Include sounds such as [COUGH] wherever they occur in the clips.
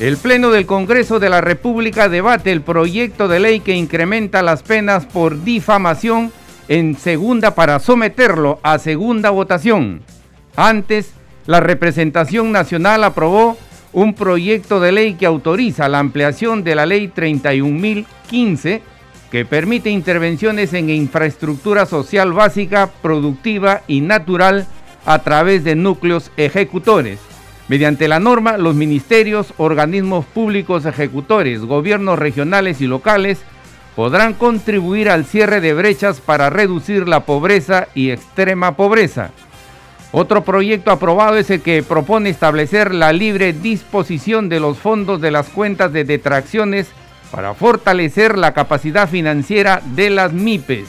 El Pleno del Congreso de la República debate el proyecto de ley que incrementa las penas por difamación en segunda para someterlo a segunda votación. Antes, la representación nacional aprobó un proyecto de ley que autoriza la ampliación de la ley 31.015 que permite intervenciones en infraestructura social básica, productiva y natural a través de núcleos ejecutores. Mediante la norma, los ministerios, organismos públicos ejecutores, gobiernos regionales y locales podrán contribuir al cierre de brechas para reducir la pobreza y extrema pobreza. Otro proyecto aprobado es el que propone establecer la libre disposición de los fondos de las cuentas de detracciones para fortalecer la capacidad financiera de las MIPES.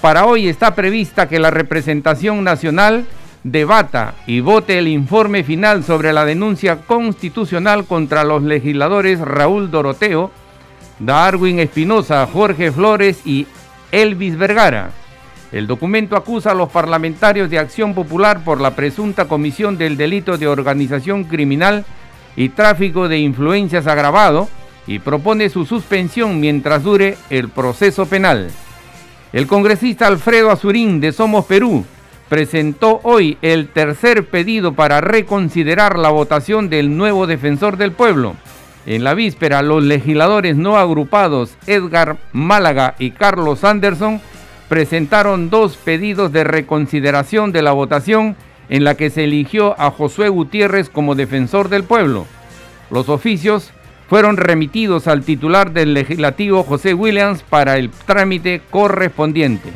Para hoy está prevista que la representación nacional debata y vote el informe final sobre la denuncia constitucional contra los legisladores Raúl Doroteo, Darwin Espinosa, Jorge Flores y Elvis Vergara. El documento acusa a los parlamentarios de Acción Popular por la presunta comisión del delito de organización criminal y tráfico de influencias agravado y propone su suspensión mientras dure el proceso penal. El congresista Alfredo Azurín de Somos Perú presentó hoy el tercer pedido para reconsiderar la votación del nuevo defensor del pueblo. En la víspera, los legisladores no agrupados Edgar Málaga y Carlos Anderson presentaron dos pedidos de reconsideración de la votación en la que se eligió a Josué Gutiérrez como defensor del pueblo. Los oficios fueron remitidos al titular del legislativo José Williams para el trámite correspondiente.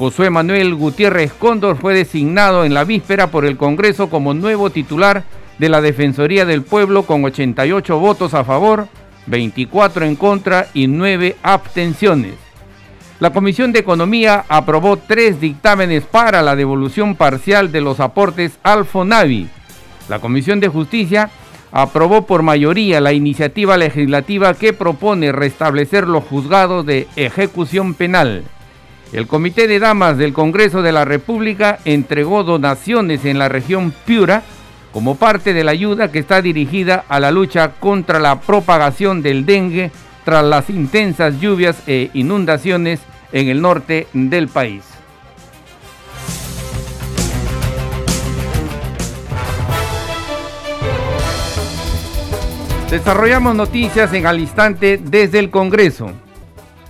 Josué Manuel Gutiérrez Cóndor fue designado en la víspera por el Congreso como nuevo titular de la Defensoría del Pueblo con 88 votos a favor, 24 en contra y 9 abstenciones. La Comisión de Economía aprobó tres dictámenes para la devolución parcial de los aportes al FONAVI. La Comisión de Justicia aprobó por mayoría la iniciativa legislativa que propone restablecer los juzgados de ejecución penal. El Comité de Damas del Congreso de la República entregó donaciones en la región Piura como parte de la ayuda que está dirigida a la lucha contra la propagación del dengue tras las intensas lluvias e inundaciones en el norte del país. Desarrollamos noticias en al instante desde el Congreso.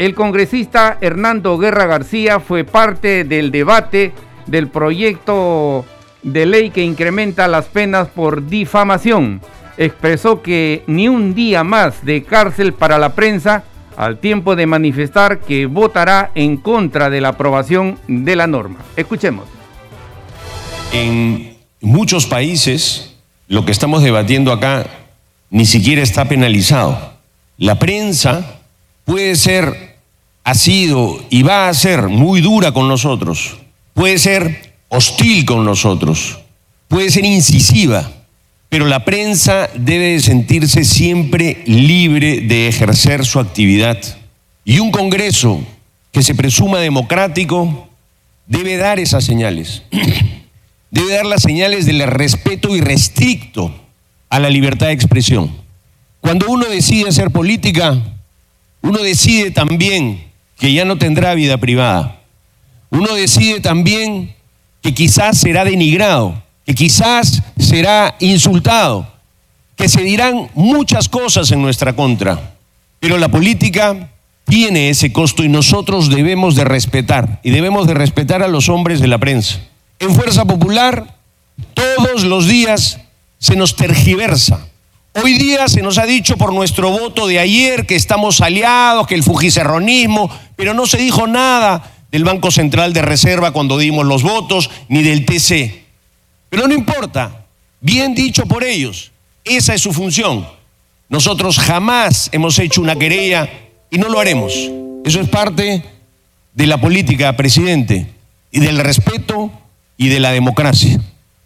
El congresista Hernando Guerra García fue parte del debate del proyecto de ley que incrementa las penas por difamación. Expresó que ni un día más de cárcel para la prensa al tiempo de manifestar que votará en contra de la aprobación de la norma. Escuchemos. En muchos países lo que estamos debatiendo acá ni siquiera está penalizado. La prensa puede ser ha sido y va a ser muy dura con nosotros, puede ser hostil con nosotros, puede ser incisiva, pero la prensa debe sentirse siempre libre de ejercer su actividad. Y un Congreso que se presuma democrático debe dar esas señales. [CLEARS THROAT] Debe dar las señales del respeto irrestricto a la libertad de expresión. Cuando uno decide hacer política, uno decide también que ya no tendrá vida privada. Uno decide también que quizás será denigrado, que quizás será insultado, que se dirán muchas cosas en nuestra contra. Pero la política tiene ese costo y nosotros debemos de respetar y debemos de respetar a los hombres de la prensa. En Fuerza Popular todos los días se nos tergiversa, Hoy día se nos ha dicho por nuestro voto de ayer que estamos aliados, que el fujicerronismo, pero no se dijo nada del Banco Central de Reserva cuando dimos los votos, ni del TC. Pero no importa, bien dicho por ellos, esa es su función. Nosotros jamás hemos hecho una querella y no lo haremos. Eso es parte de la política, presidente, y del respeto y de la democracia.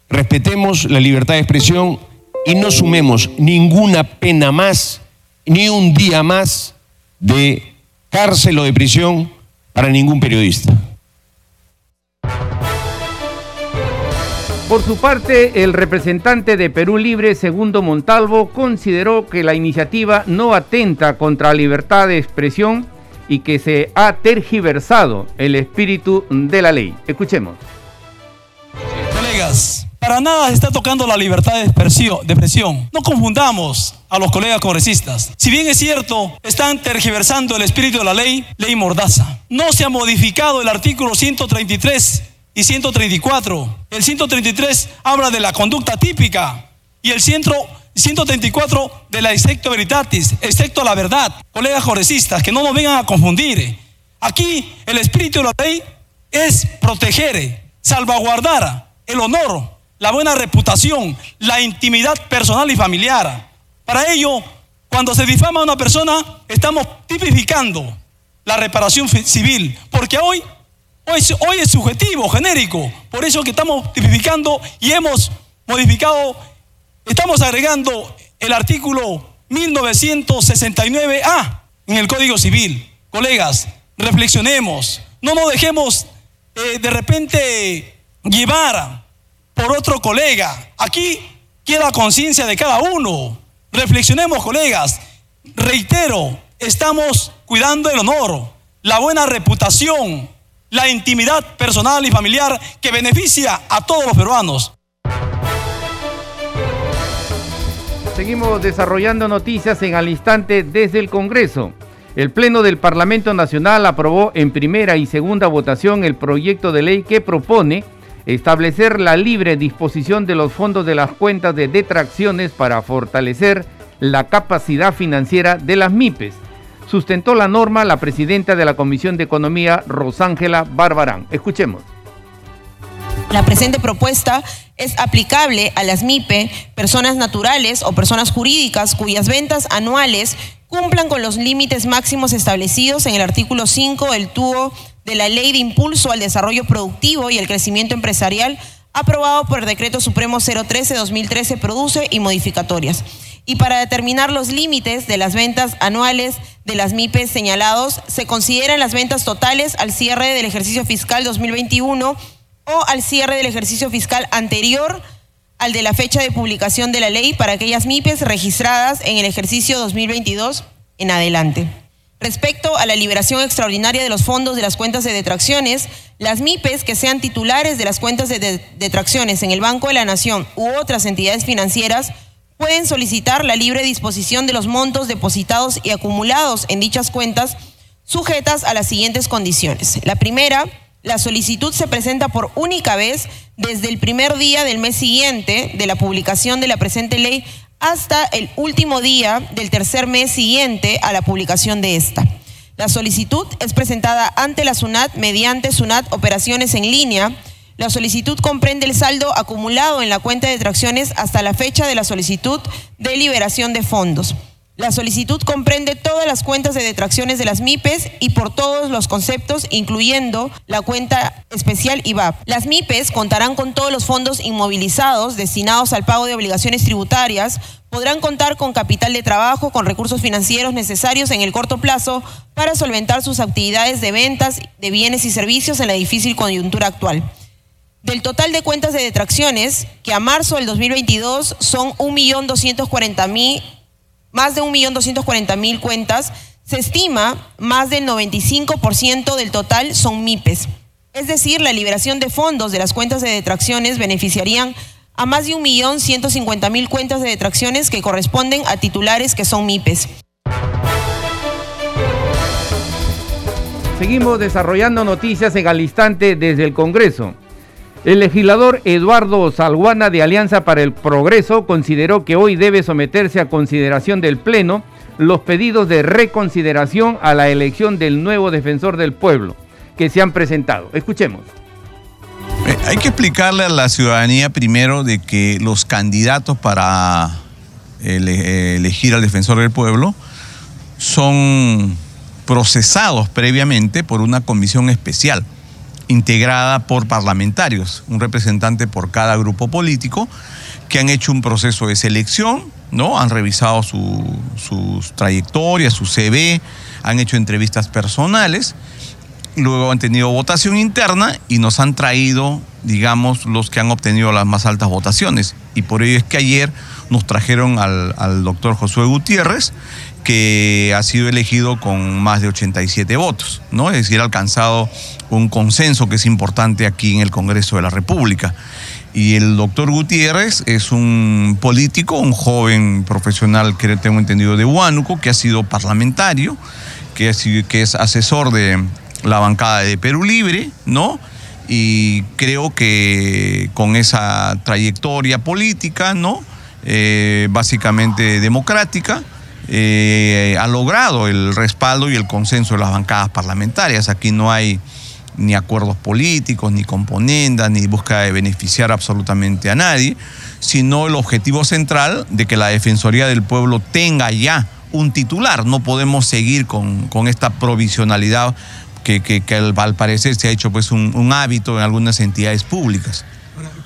Respetemos la libertad de expresión y no sumemos ninguna pena más, ni un día más de cárcel o de prisión para ningún periodista. Por su parte, el representante de Perú Libre, Segundo Montalvo, consideró que la iniciativa no atenta contra la libertad de expresión y que se ha tergiversado el espíritu de la ley. Escuchemos. Colegas, para nada se está tocando la libertad de expresión. No confundamos a los colegas congresistas. Si bien es cierto, están tergiversando el espíritu de la ley, ley mordaza. No se ha modificado el artículo 133 y 134. El 133 habla de la conducta típica y el 134 de la excepto veritatis, excepto la verdad. Colegas congresistas, que no nos vengan a confundir. Aquí el espíritu de la ley es proteger, salvaguardar el honor la buena reputación, la intimidad personal y familiar. Para ello, cuando se difama a una persona, estamos tipificando la reparación civil, porque hoy, hoy, hoy es subjetivo, genérico. Por eso que estamos tipificando y hemos modificado, estamos agregando el artículo 1969A en el Código Civil. Colegas, reflexionemos, no nos dejemos eh, de repente llevar por otro colega. Aquí queda conciencia de cada uno. Reflexionemos, colegas. Reitero, estamos cuidando el honor, la buena reputación, la intimidad personal y familiar que beneficia a todos los peruanos. Seguimos desarrollando noticias en al instante desde el Congreso. El Pleno del Parlamento Nacional aprobó en primera y segunda votación el proyecto de ley que propone establecer la libre disposición de los fondos de las cuentas de detracciones para fortalecer la capacidad financiera de las MIPES. Sustentó la norma la presidenta de la Comisión de Economía, Rosángela Barbarán. Escuchemos. La presente propuesta es aplicable a las MIPE, personas naturales o personas jurídicas cuyas ventas anuales cumplan con los límites máximos establecidos en el artículo 5 del TUO de la Ley de Impulso al Desarrollo Productivo y el Crecimiento Empresarial, aprobado por el Decreto Supremo 013-2013, produce y modificatorias. Y para determinar los límites de las ventas anuales de las MIPES señalados, se consideran las ventas totales al cierre del ejercicio fiscal 2021 o al cierre del ejercicio fiscal anterior al de la fecha de publicación de la ley para aquellas MIPES registradas en el ejercicio 2022 en adelante. Respecto a la liberación extraordinaria de los fondos de las cuentas de detracciones, las MIPES que sean titulares de las cuentas de detracciones en el Banco de la Nación u otras entidades financieras pueden solicitar la libre disposición de los montos depositados y acumulados en dichas cuentas sujetas a las siguientes condiciones. La primera, la solicitud se presenta por única vez desde el primer día del mes siguiente de la publicación de la presente ley hasta el último día del tercer mes siguiente a la publicación de esta. La solicitud es presentada ante la SUNAT mediante SUNAT Operaciones en línea. La solicitud comprende el saldo acumulado en la cuenta de tracciones hasta la fecha de la solicitud de liberación de fondos. La solicitud comprende todas las cuentas de detracciones de las MIPES y por todos los conceptos, incluyendo la cuenta especial IVAP. Las MIPES contarán con todos los fondos inmovilizados destinados al pago de obligaciones tributarias, podrán contar con capital de trabajo, con recursos financieros necesarios en el corto plazo para solventar sus actividades de ventas de bienes y servicios en la difícil coyuntura actual. Del total de cuentas de detracciones, que a marzo del 2022 son 1.240.000 más de 1.240.000 cuentas, se estima más del 95% del total son MIPES. Es decir, la liberación de fondos de las cuentas de detracciones beneficiarían a más de 1.150.000 cuentas de detracciones que corresponden a titulares que son MIPES. Seguimos desarrollando noticias en al instante desde el Congreso. El legislador Eduardo Salguana de Alianza para el Progreso consideró que hoy debe someterse a consideración del Pleno los pedidos de reconsideración a la elección del nuevo defensor del pueblo que se han presentado. Escuchemos. Eh, hay que explicarle a la ciudadanía primero de que los candidatos para elegir al defensor del pueblo son procesados previamente por una comisión especial integrada por parlamentarios, un representante por cada grupo político, que han hecho un proceso de selección, ¿no? Han revisado su, sus trayectorias, su CV, han hecho entrevistas personales, luego han tenido votación interna y nos han traído, digamos, los que han obtenido las más altas votaciones. Y por ello es que ayer nos trajeron al, al doctor Josué Gutiérrez, que ha sido elegido con más de 87 votos, ¿no? Es decir, ha alcanzado un consenso que es importante aquí en el Congreso de la República. Y el doctor Gutiérrez es un político, un joven profesional que tengo entendido de Huánuco, que ha sido parlamentario, que, que es asesor de la bancada de Perú Libre, ¿no? Y creo que con esa trayectoria política, ¿no? Eh, básicamente democrática, eh, ha logrado el respaldo y el consenso de las bancadas parlamentarias. Aquí no hay ni acuerdos políticos, ni componendas, ni búsqueda de beneficiar absolutamente a nadie, sino el objetivo central de que la Defensoría del Pueblo tenga ya un titular. No podemos seguir con, con esta provisionalidad que, al parecer se ha hecho pues un hábito en algunas entidades públicas.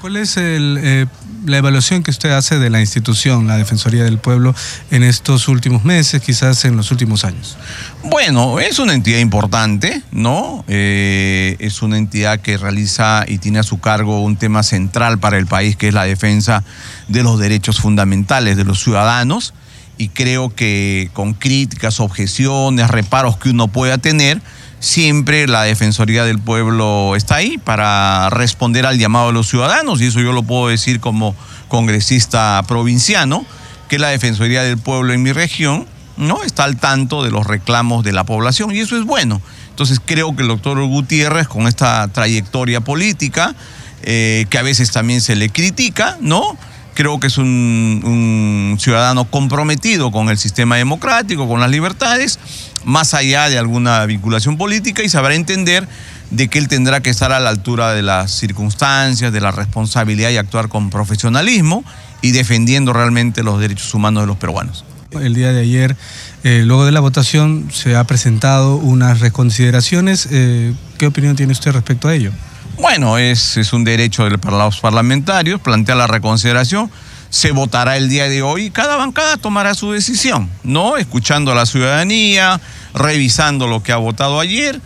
¿Cuál es eh, la evaluación que usted hace de la institución, la Defensoría del Pueblo, en estos últimos meses, quizás en los últimos años? Bueno, es una entidad importante, ¿no? Eh, es una entidad que realiza y tiene a su cargo un tema central para el país, que es la defensa de los derechos fundamentales de los ciudadanos. Y creo que con críticas, objeciones, reparos que uno pueda tener, siempre la Defensoría del Pueblo está ahí para responder al llamado de los ciudadanos, y eso yo lo puedo decir como congresista provinciano, que la Defensoría del Pueblo en mi región no está al tanto de los reclamos de la población, y eso es bueno. Entonces creo que el doctor Gutiérrez, con esta trayectoria política, eh, que a veces también se le critica, ¿no? Creo que es un, ciudadano comprometido con el sistema democrático, con las libertades, más allá de alguna vinculación política y sabrá entender de que él tendrá que estar a la altura de las circunstancias, de la responsabilidad y actuar con profesionalismo y defendiendo realmente los derechos humanos de los peruanos. El día de ayer, eh, luego de la votación, se ha presentado unas reconsideraciones. Eh, ¿Qué opinión tiene usted respecto a ello? Bueno, es, es un derecho de los parlamentarios, plantea la reconsideración se votará el día de hoy y cada bancada tomará su decisión, ¿no? Escuchando a la ciudadanía, revisando lo que ha votado ayer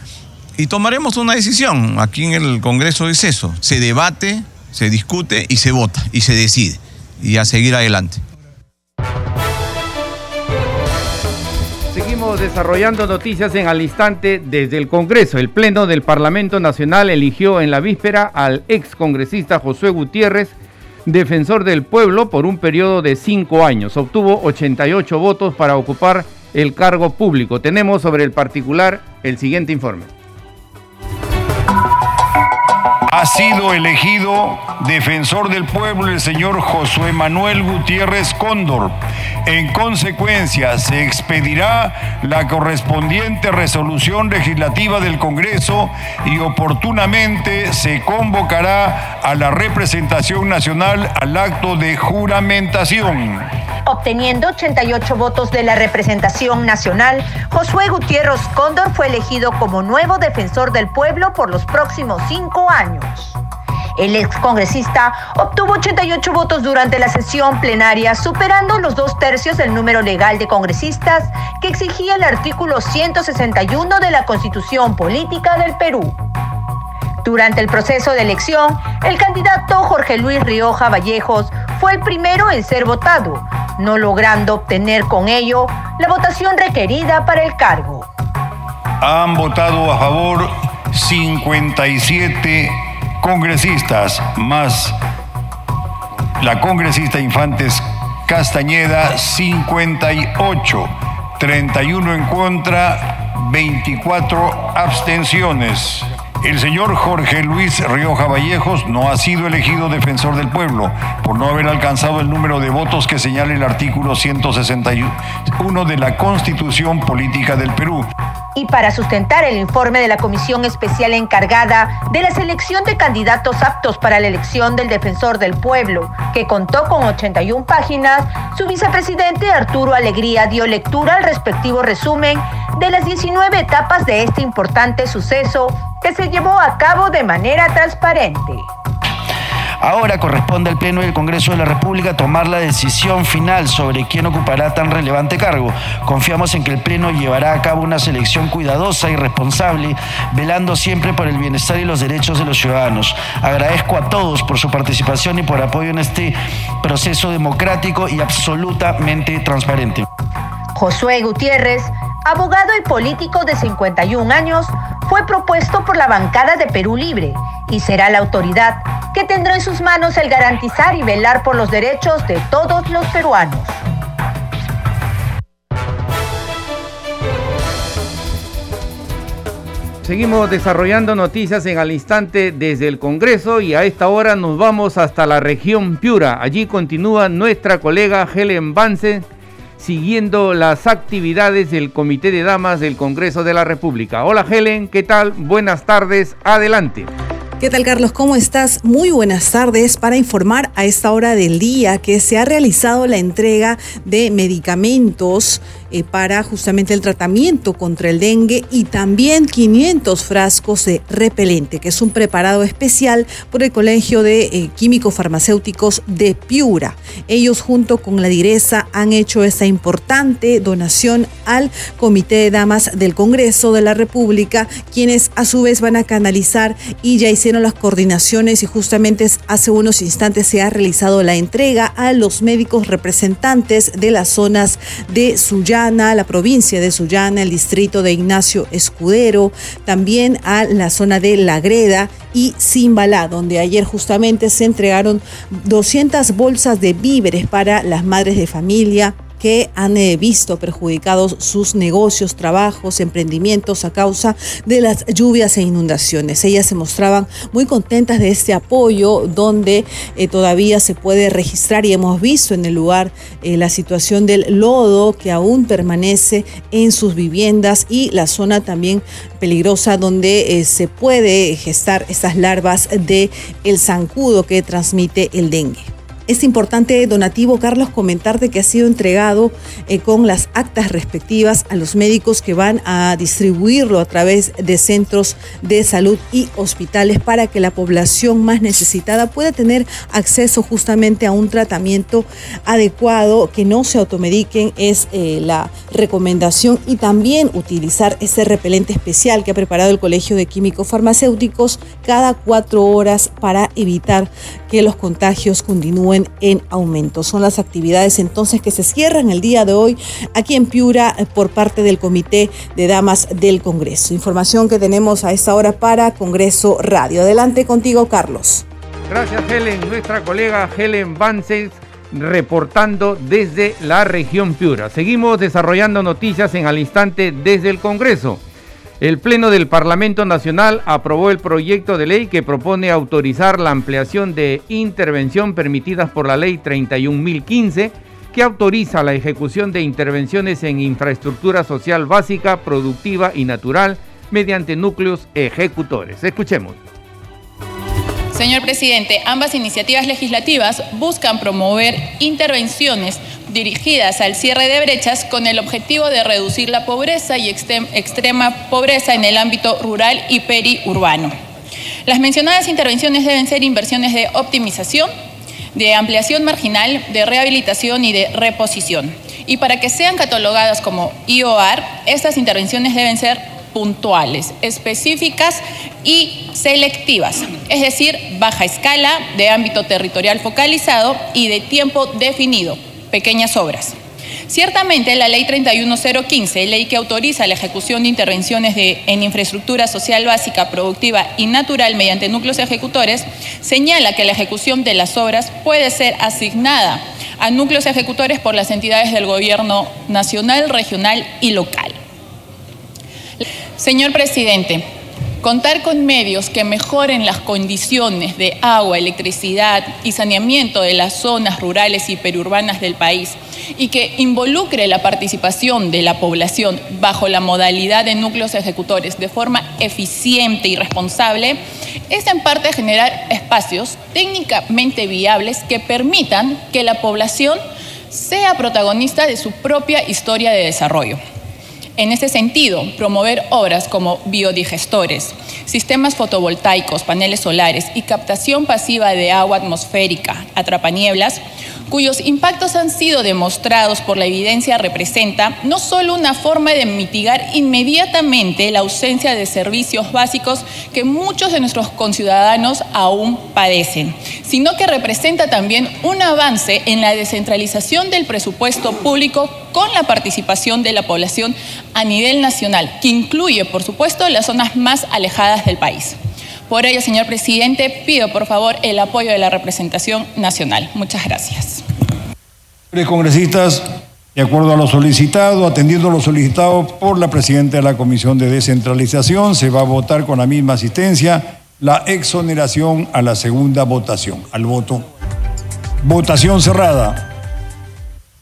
y tomaremos una decisión. Aquí en el Congreso es eso, se debate, se discute y se vota y se decide y a seguir adelante. Desarrollando noticias en al instante desde el Congreso. El Pleno del Parlamento Nacional eligió en la víspera al ex congresista Josué Gutiérrez defensor del pueblo por un periodo de cinco años. Obtuvo 88 votos para ocupar el cargo público. Tenemos sobre el particular el siguiente informe ha sido elegido defensor del pueblo el señor Josué Manuel Gutiérrez Cóndor. En consecuencia, se expedirá la correspondiente resolución legislativa del Congreso y oportunamente se convocará a la representación nacional al acto de juramentación. Obteniendo 88 votos de la representación nacional, Josué Gutiérrez Cóndor fue elegido como nuevo defensor del pueblo por los próximos cinco años. El excongresista obtuvo 88 votos durante la sesión plenaria, superando los dos tercios del número legal de congresistas que exigía el artículo 161 de la Constitución Política del Perú. Durante el proceso de elección, el candidato Jorge Luis Rioja Vallejos fue el primero en ser votado, no logrando obtener con ello la votación requerida para el cargo. Han votado a favor 57 congresistas, más la congresista Infantes Castañeda, 58, 31 en contra, 24 abstenciones. El señor Jorge Luis Rioja Vallejos no ha sido elegido defensor del pueblo por no haber alcanzado el número de votos que señala el artículo 161 de la Constitución Política del Perú. Y para sustentar el informe de la comisión especial encargada de la selección de candidatos aptos para la elección del defensor del pueblo, que contó con 81 páginas, su vicepresidente Arturo Alegría dio lectura al respectivo resumen de las 19 etapas de este importante suceso que se llevó a cabo de manera transparente. Ahora corresponde al Pleno del Congreso de la República tomar la decisión final sobre quién ocupará tan relevante cargo. Confiamos en que el Pleno llevará a cabo una selección cuidadosa y responsable, velando siempre por el bienestar y los derechos de los ciudadanos. Agradezco a todos por su participación y por apoyo en este proceso democrático y absolutamente transparente. Josué Gutiérrez, abogado y político de 51 años, fue propuesto por la bancada de Perú Libre y será la autoridad que tendrá en sus manos el garantizar y velar por los derechos de todos los peruanos. Seguimos desarrollando noticias en al instante desde el Congreso y a esta hora nos vamos hasta la región Piura. Allí continúa nuestra colega Helen Vance siguiendo las actividades del Comité de Damas del Congreso de la República. Hola Helen, ¿qué tal? Buenas tardes, adelante. ¿Qué tal Carlos? ¿Cómo estás? Muy buenas tardes para informar a esta hora del día que se ha realizado la entrega de medicamentos eh, para justamente el tratamiento contra el dengue y también 500 frascos de repelente, que es un preparado especial por el Colegio de eh, Químicos Farmacéuticos de Piura. Ellos junto con la Direza han hecho esta importante donación al Comité de Damas del Congreso de la República, quienes a su vez van a canalizar y ya hicieron las coordinaciones y justamente hace unos instantes se ha realizado la entrega a los médicos representantes de las zonas de Suya la provincia de Sullana, el distrito de Ignacio Escudero, también a la zona de La Greda y Simbalá, donde ayer justamente se entregaron 200 bolsas de víveres para las madres de familia, que han eh, visto perjudicados sus negocios, trabajos, emprendimientos a causa de las lluvias e inundaciones. Ellas se mostraban muy contentas de este apoyo donde eh, todavía se puede registrar y hemos visto en el lugar eh, la situación del lodo que aún permanece en sus viviendas y la zona también peligrosa donde se puede gestar estas larvas de el zancudo que transmite el dengue. Es importante, donativo Carlos, comentarte que ha sido entregado eh, con las actas respectivas a los médicos que van a distribuirlo a través de centros de salud y hospitales para que la población más necesitada pueda tener acceso justamente a un tratamiento adecuado, que no se automediquen, es eh, la recomendación y también utilizar ese repelente especial que ha preparado el Colegio de Químicos Farmacéuticos cada cuatro horas para evitar que los contagios continúen en aumento. Son las actividades entonces que se cierran el día de hoy aquí en Piura eh, por parte del Comité de Damas del Congreso. Información que tenemos a esta hora para Congreso Radio. Adelante contigo, Carlos. Gracias, Helen. Nuestra colega Helen Vances reportando desde la región Piura. Seguimos desarrollando noticias en al instante desde el Congreso. El Pleno del Parlamento Nacional aprobó el proyecto de ley que propone autorizar la ampliación de intervención permitidas por la Ley 31.015, que autoriza la ejecución de intervenciones en infraestructura social básica, productiva y natural mediante núcleos ejecutores. Escuchemos. Señor presidente, ambas iniciativas legislativas buscan promover intervenciones dirigidas al cierre de brechas con el objetivo de reducir la pobreza y extrema pobreza en el ámbito rural y periurbano. Las mencionadas intervenciones deben ser inversiones de optimización, de ampliación marginal, de rehabilitación y de reposición. Y para que sean catalogadas como IOAR, estas intervenciones deben ser puntuales, específicas y selectivas, es decir, baja escala, de ámbito territorial focalizado y de tiempo definido pequeñas obras. Ciertamente, la Ley 31015, ley que autoriza la ejecución de intervenciones en infraestructura social básica, productiva y natural mediante núcleos ejecutores, señala que la ejecución de las obras puede ser asignada a núcleos ejecutores por las entidades del gobierno nacional, regional y local. Señor presidente, Contar con medios que mejoren las condiciones de agua, electricidad y saneamiento de las zonas rurales y perurbanas del país y que involucre la participación de la población bajo la modalidad de núcleos ejecutores de forma eficiente y responsable, es en parte generar espacios técnicamente viables que permitan que la población sea protagonista de su propia historia de desarrollo. En ese sentido, promover obras como biodigestores, sistemas fotovoltaicos, paneles solares y captación pasiva de agua atmosférica, atrapanieblas, cuyos impactos han sido demostrados por la evidencia, representa no solo una forma de mitigar inmediatamente la ausencia de servicios básicos que muchos de nuestros conciudadanos aún padecen, sino que representa también un avance en la descentralización del presupuesto público con la participación de la población a nivel nacional, que incluye, por supuesto, las zonas más alejadas del país. Por ello, señor presidente, pido por favor el apoyo de la representación nacional. Muchas gracias. Congresistas, de acuerdo a lo solicitado, atendiendo lo solicitado por la presidenta de la Comisión de Descentralización, se va a votar con la misma asistencia la exoneración a la segunda votación. Al voto. Votación cerrada.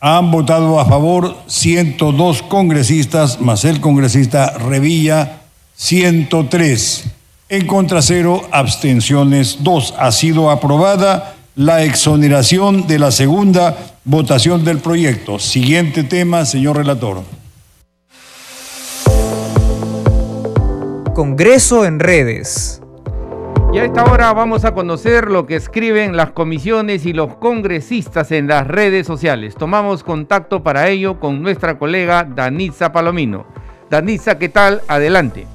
Han votado a favor 102 congresistas, más el congresista Revilla, 103. En contra cero, abstenciones 2. Ha sido aprobada la exoneración de la segunda votación del proyecto. Siguiente tema, señor relator. Congreso en redes. Y a esta hora vamos a conocer lo que escriben las comisiones y los congresistas en las redes sociales. Tomamos contacto para ello con nuestra colega Danitza Palomino. Danitza, ¿qué tal? Adelante.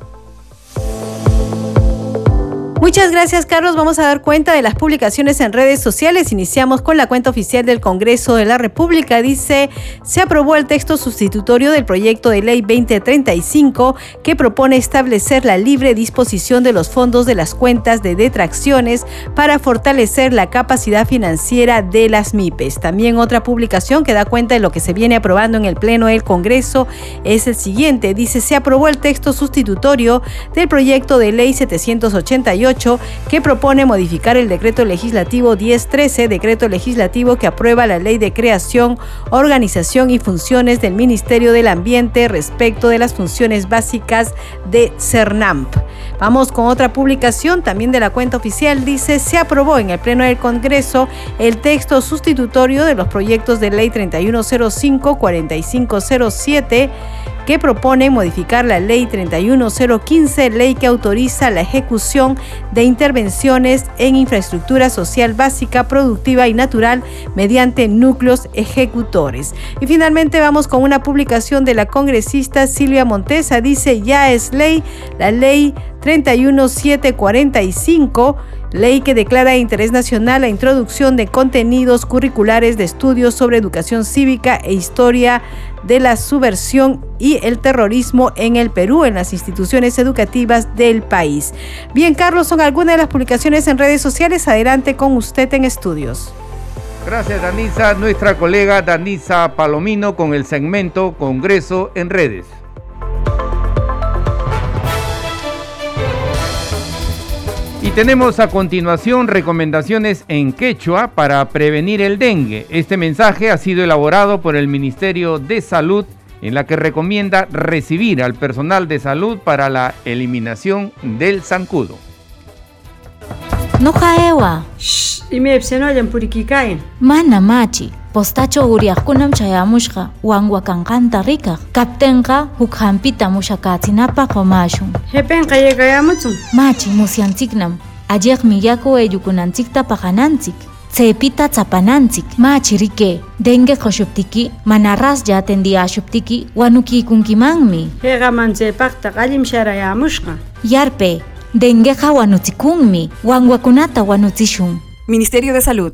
Muchas gracias, Carlos. Vamos a dar cuenta de las publicaciones en redes sociales. Iniciamos con la cuenta oficial del Congreso de la República. Dice, se aprobó el texto sustitutorio del proyecto de ley 2035 que propone establecer la libre disposición de los fondos de las cuentas de detracciones para fortalecer la capacidad financiera de las MIPES. También otra publicación que da cuenta de lo que se viene aprobando en el Pleno del Congreso es el siguiente. Dice, se aprobó el texto sustitutorio del proyecto de ley 788 que propone modificar el decreto legislativo 1013, decreto legislativo que aprueba la ley de creación, organización y funciones del Ministerio del Ambiente respecto de las funciones básicas de CERNAMP. Vamos con otra publicación también de la cuenta oficial. Dice, se aprobó en el Pleno del Congreso el texto sustitutorio de los proyectos de ley 3105-4507 que propone modificar la ley 31015, ley que autoriza la ejecución de intervenciones en infraestructura social básica, productiva y natural mediante núcleos ejecutores. Y finalmente vamos con una publicación de la congresista Silvia Montesa, dice ya es ley, la ley 31745 ley que declara de interés nacional la introducción de contenidos curriculares de estudios sobre educación cívica e historia de la subversión y el terrorismo en el Perú, en las instituciones educativas del país. Bien, Carlos, son algunas de las publicaciones en redes sociales. Adelante con usted en estudios. Gracias, Danisa. Nuestra colega Danisa Palomino con el segmento Congreso en redes. Tenemos a continuación recomendaciones en quechua para prevenir el dengue. Este mensaje ha sido elaborado por el Ministerio de Salud en la que recomienda recibir al personal de salud para la eliminación del zancudo. No jaewa. Shh, imepsenoyan purikikai. Mana machi. Postacho uriaqkunam chayamushqa wanwakankanta rikaq. Kaptenqa huk hampita mushakatsinapaq qomashun. Hepenqa yaykayamuchun. Machi musyanchiknam. Alliqmi yaku eyukunanchikta paqananchik. Tsepita tsapananchik. Machi rike. Dengue qoshuptiki mana raslla atendiyashuptiki wanukiykunkimanmi. Heqamanchaypaqta qallim sharayamushqa. Yarpe. Dengueqa wanuchikunmi. Wanwakunata wanuchishun. Ministerio de Salud.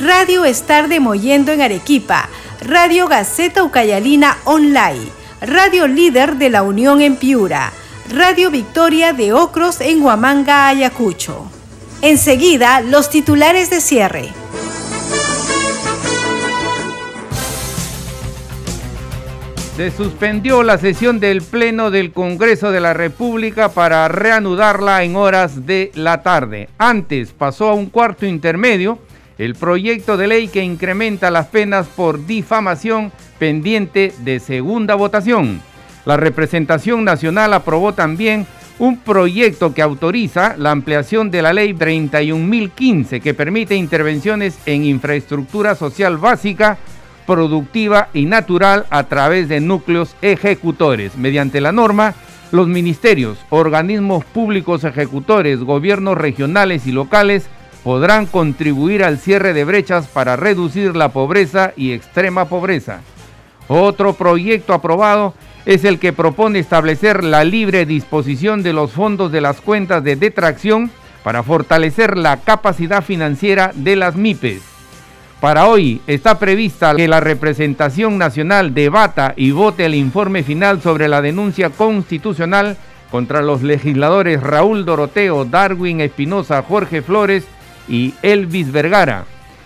Radio Estar de Moyendo en Arequipa, Radio Gaceta Ucayalina Online, Radio Líder de la Unión en Piura, Radio Victoria de Ocros en Huamanga, Ayacucho. Enseguida, los titulares de cierre. Se suspendió la sesión del Pleno del Congreso de la República para reanudarla en horas de la tarde. Antes pasó a un cuarto intermedio el proyecto de ley que incrementa las penas por difamación pendiente de segunda votación. La representación nacional aprobó también un proyecto que autoriza la ampliación de la ley 31.015 que permite intervenciones en infraestructura social básica productiva y natural a través de núcleos ejecutores. Mediante la norma, los ministerios, organismos públicos ejecutores, gobiernos regionales y locales podrán contribuir al cierre de brechas para reducir la pobreza y extrema pobreza. Otro proyecto aprobado es el que propone establecer la libre disposición de los fondos de las cuentas de detracción para fortalecer la capacidad financiera de las MIPES. Para hoy está prevista que la representación nacional debata y vote el informe final sobre la denuncia constitucional contra los legisladores Raúl Doroteo, Darwin Espinosa, Jorge Flores y Elvis Vergara.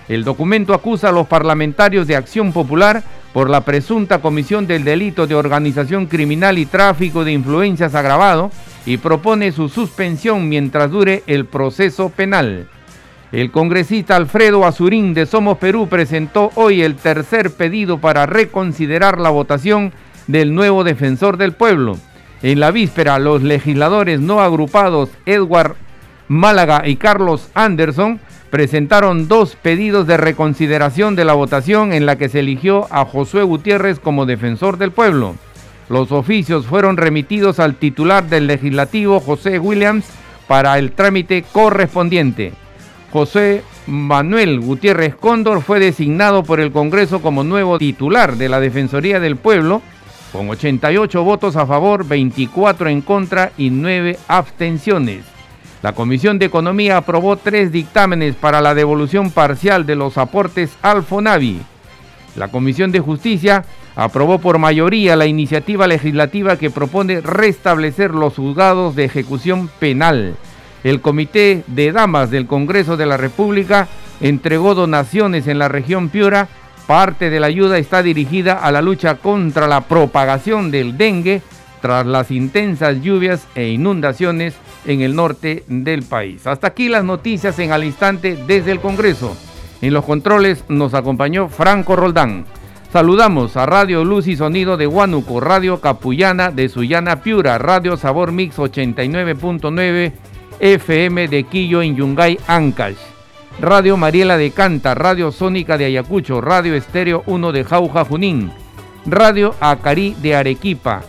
El documento acusa a los parlamentarios de Acción Popular por la presunta comisión del delito de organización criminal y tráfico de influencias agravado y propone su suspensión mientras dure el proceso penal. El congresista Alfredo Azurín de Somos Perú presentó hoy el tercer pedido para reconsiderar la votación del nuevo defensor del pueblo. En la víspera, los legisladores no agrupados Edward Málaga y Carlos Anderson presentaron dos pedidos de reconsideración de la votación en la que se eligió a Josué Gutiérrez como defensor del pueblo. Los oficios fueron remitidos al titular del legislativo, José Williams, para el trámite correspondiente. José Manuel Gutiérrez Cóndor fue designado por el Congreso como nuevo titular de la Defensoría del Pueblo, con 88 votos a favor, 24 en contra y 9 abstenciones. La Comisión de Economía aprobó tres dictámenes para la devolución parcial de los aportes al FONAVI. La Comisión de Justicia aprobó por mayoría la iniciativa legislativa que propone restablecer los juzgados de ejecución penal el Comité de Damas del Congreso de la República entregó donaciones en la región Piura. Parte de la ayuda está dirigida a la lucha contra la propagación del dengue tras las intensas lluvias e inundaciones en el norte del país. Hasta aquí las noticias en al instante desde el Congreso. En los controles nos acompañó Franco Roldán. Saludamos a Radio Luz y Sonido de Huánuco, Radio Capullana de Sullana Piura, Radio Sabor Mix 89.9 FM de Quillo en Yungay, Ancash. Radio Mariela de Canta, Radio Sónica de Ayacucho, Radio Estéreo 1 de Jauja, Junín, Radio Acarí de Arequipa,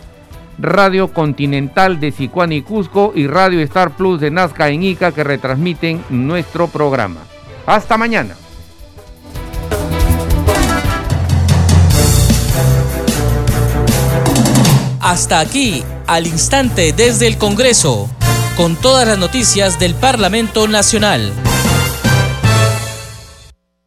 Radio Continental de Sicuán y Cusco y Radio Star Plus de Nazca en Ica que retransmiten nuestro programa. Hasta mañana. Hasta aquí, al instante desde el Congreso con todas las noticias del Parlamento Nacional.